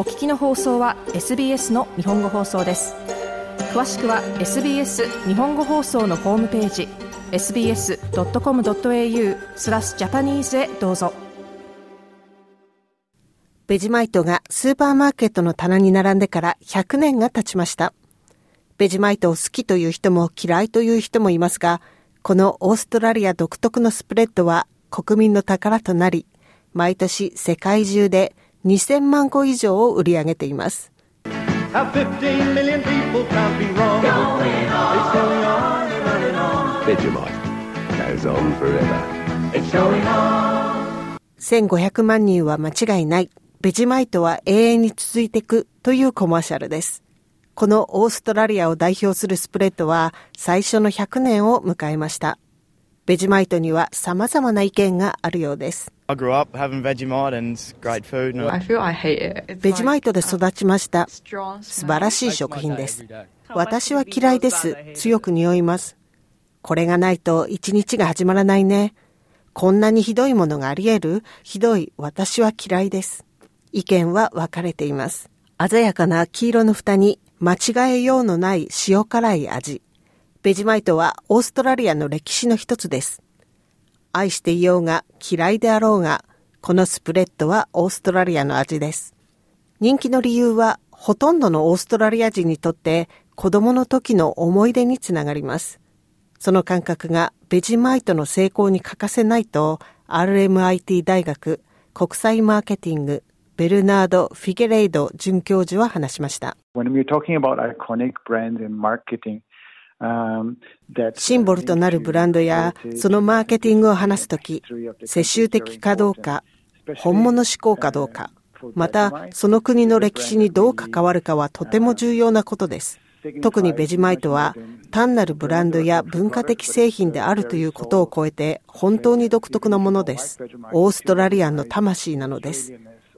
お聞きの放送は SBS の日本語放送です。詳しくは SBS 日本語放送のホームページ sbs.com.au スラスジャパニーズへどうぞ。ベジマイトがスーパーマーケットの棚に並んでから100年が経ちました。ベジマイトを好きという人も嫌いという人もいますがこのオーストラリア独特のスプレッドは国民の宝となり毎年世界中で2000万個以上を売り上げています。1500万人は間違いない。ベジマイトは永遠に続いていくというコマーシャルです。このオーストラリアを代表するスプレッドは最初の100年を迎えました。ベジマイトには様々な意見があるようです。ベジマイトで育ちました。素晴らしい食品です。私は嫌いです。強く匂います。これがないと一日が始まらないね。こんなにひどいものがあり得る？ひどい私は嫌いです。意見は分かれています。鮮やかな黄色の蓋に間違えようのない塩辛い味。ベジマイトはオーストラリアの歴史の一つです。愛していようが嫌いであろうが、このスプレッドはオーストラリアの味です。人気の理由は、ほとんどのオーストラリア人にとって子供の時の思い出につながります。その感覚がベジマイトの成功に欠かせないと、RMIT 大学国際マーケティングベルナード・フィゲレイド准教授は話しました。When we're talking about iconic brands in marketing, シンボルとなるブランドやそのマーケティングを話すとき、世襲的かどうか、本物志向かどうか、またその国の歴史にどう関わるかはとても重要なことです。特にベジマイトは単なるブランドや文化的製品であるということを超えて本当に独特なものです。オーストラリアンの魂なのです。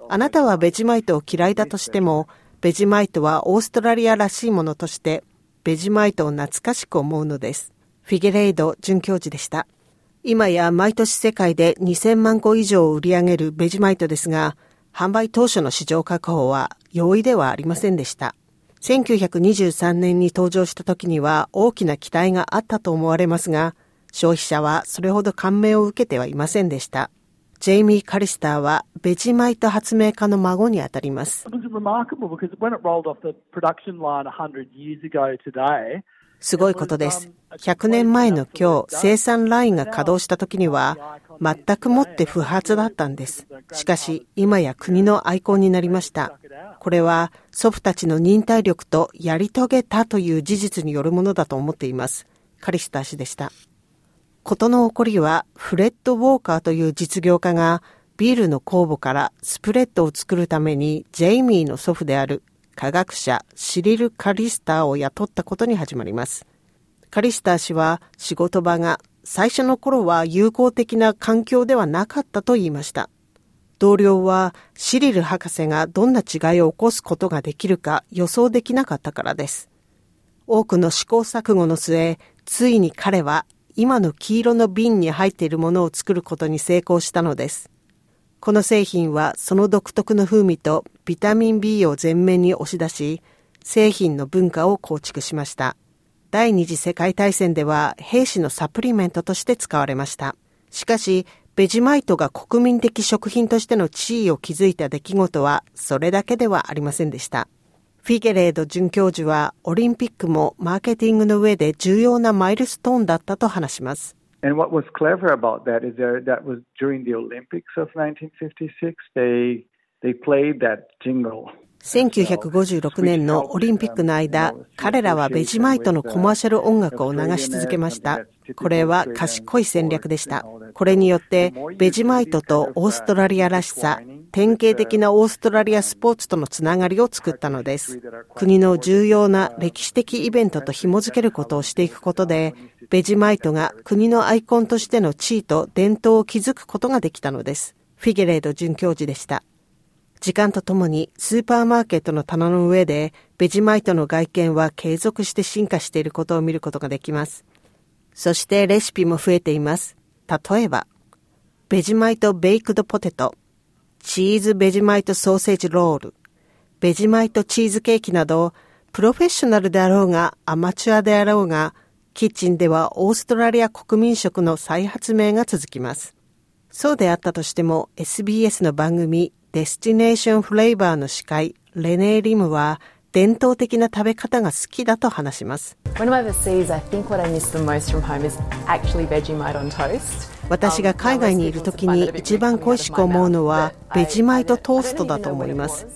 あなたはベジマイトを嫌いだとしても、ベジマイトはオーストラリアらしいものとしてベジマイトを懐かしく思うのです。フィゲレイド准教授でした。今や毎年世界で2000万個以上を売り上げるベジマイトですが、販売当初の市場確保は容易ではありませんでした。1923年に登場した時には大きな期待があったと思われますが、消費者はそれほど感銘を受けてはいませんでした。ジェイミー・カリスターはベジマイト発明家の孫にあたります。すごいことです。100年前の今日、生産ラインが稼働した時には、全くもって不発だったんです。しかし、今や国のアイコンになりました。これは、祖父たちの忍耐力とやり遂げたという事実によるものだと思っています。カリスター氏でした。ことの起こりは、フレッド・ウォーカーという実業家が、ビールの酵母からスプレッドを作るために、ジェイミーの祖父である科学者シリル・カリスターを雇ったことに始まります。カリスター氏は仕事場が最初の頃は友好的な環境ではなかったと言いました。同僚はシリル博士がどんな違いを起こすことができるか予想できなかったからです。多くの試行錯誤の末、ついに彼は今の黄色の瓶に入っているものを作ることに成功したのです。この製品はその独特の風味とビタミン B を前面に押し出し、製品の文化を構築しました。第二次世界大戦では兵士のサプリメントとして使われました。しかし、ベジマイトが国民的食品としての地位を築いた出来事はそれだけではありませんでした。フィゲレード准教授はオリンピックもマーケティングの上で重要なマイルストーンだったと話します。And what was clever about that is that, that was during the Olympics of 1956, they, they played that jingle. 1956年のオリンピックの間、彼らはベジマイトのコマーシャル音楽を流し続けました。これは賢い戦略でした。これによって、ベジマイトとオーストラリアらしさ、典型的なオーストラリアスポーツとのつながりを作ったのです。国の重要な歴史的イベントと紐づけることをしていくことで、ベジマイトが国のアイコンとしての地位と伝統を築くことができたのです。フィゲレード准教授でした。時間とともにスーパーマーケットの棚の上でベジマイトの外見は継続して進化していることを見ることができます。そしてレシピも増えています。例えば、ベジマイトベイクドポテト、チーズベジマイトソーセージロール、ベジマイトチーズケーキなど、プロフェッショナルであろうがアマチュアであろうが、キッチンではオーストラリア国民食の再発明が続きます。そうであったとしても SBS の番組デスティネーションフレーバーの司会レネー・リムは伝統的な食べ方が好きだと話します。私が海外にいる時に一番恋しく思うのはベジマイトトーストだと思います。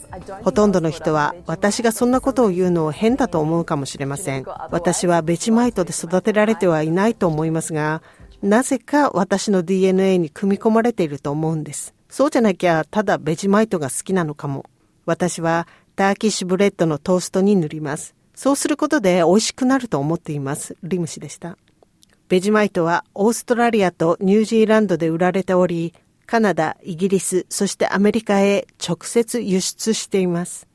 ほとんどの人は私がそんなことを言うのを変だと思うかもしれません。私はベジマイトで育てられてはいないと思いますが、なぜか私の DNA に組み込まれていると思うんです。そうじゃなきゃただベジマイトが好きなのかも。私はターキッシュブレッドのトーストに塗ります。そうすることで美味しくなると思っています。リム氏でした。ベジマイトはオーストラリアとニュージーランドで売られており、カナダ、イギリス、そしてアメリカへ直接輸出しています。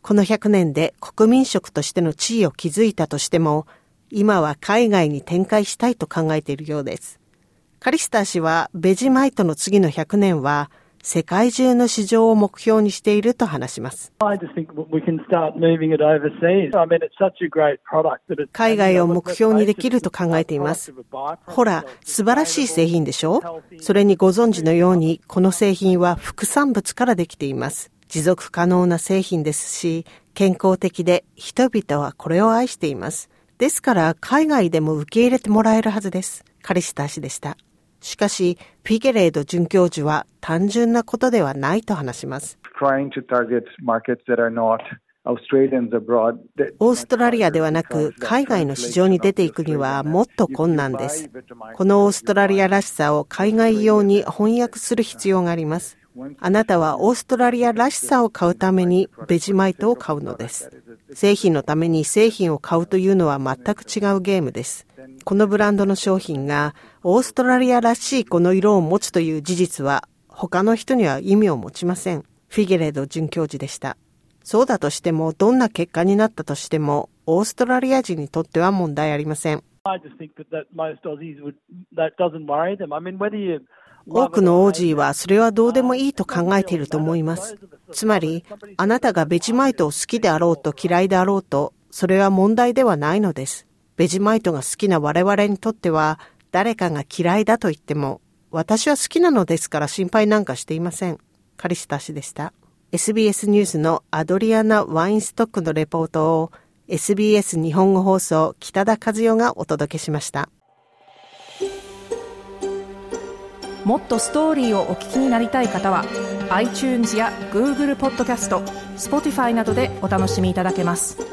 この100年で国民食としての地位を築いたとしても、今は海外に展開したいと考えているようです。カリスター氏はベジマイトの次の100年は世界中の市場を目標にしていると話します。海外を目標にできると考えています。ほら、素晴らしい製品でしょ？それにご存知のように、この製品は副産物からできています。持続可能な製品ですし、健康的で人々はこれを愛しています。ですから海外でも受け入れてもらえるはずです。カリスター氏でした。しかし、フィゲレード准教授は単純なことではないと話します。オーストラリアではなく海外の市場に出ていくにはもっと困難です。このオーストラリアらしさを海外用に翻訳する必要があります。あなたはオーストラリアらしさを買うためにベジマイトを買うのです。製品のために製品を買うというのは全く違うゲームです。このブランドの商品がオーストラリアらしいこの色を持つという事実は他の人には意味を持ちません。フィゲレード准教授でした。そうだとしても、どんな結果になったとしても、オーストラリア人にとっては問題ありません。多くのオージーはそれはどうでもいいと考えていると思います。つまり、あなたがベジマイトを好きであろうと嫌いであろうと、それは問題ではないのです。ベジマイトが好きな我々にとっては、誰かが嫌いだと言っても、私は好きなのですから心配なんかしていません。カリスタ氏でした。SBS ニュースのアドリアナ・ワインストックのレポートを SBS 日本語放送北田和代がお届けしました。もっとストーリーをお聞きになりたい方は iTunes や Google ポッドキャスト Spotify などでお楽しみいただけます。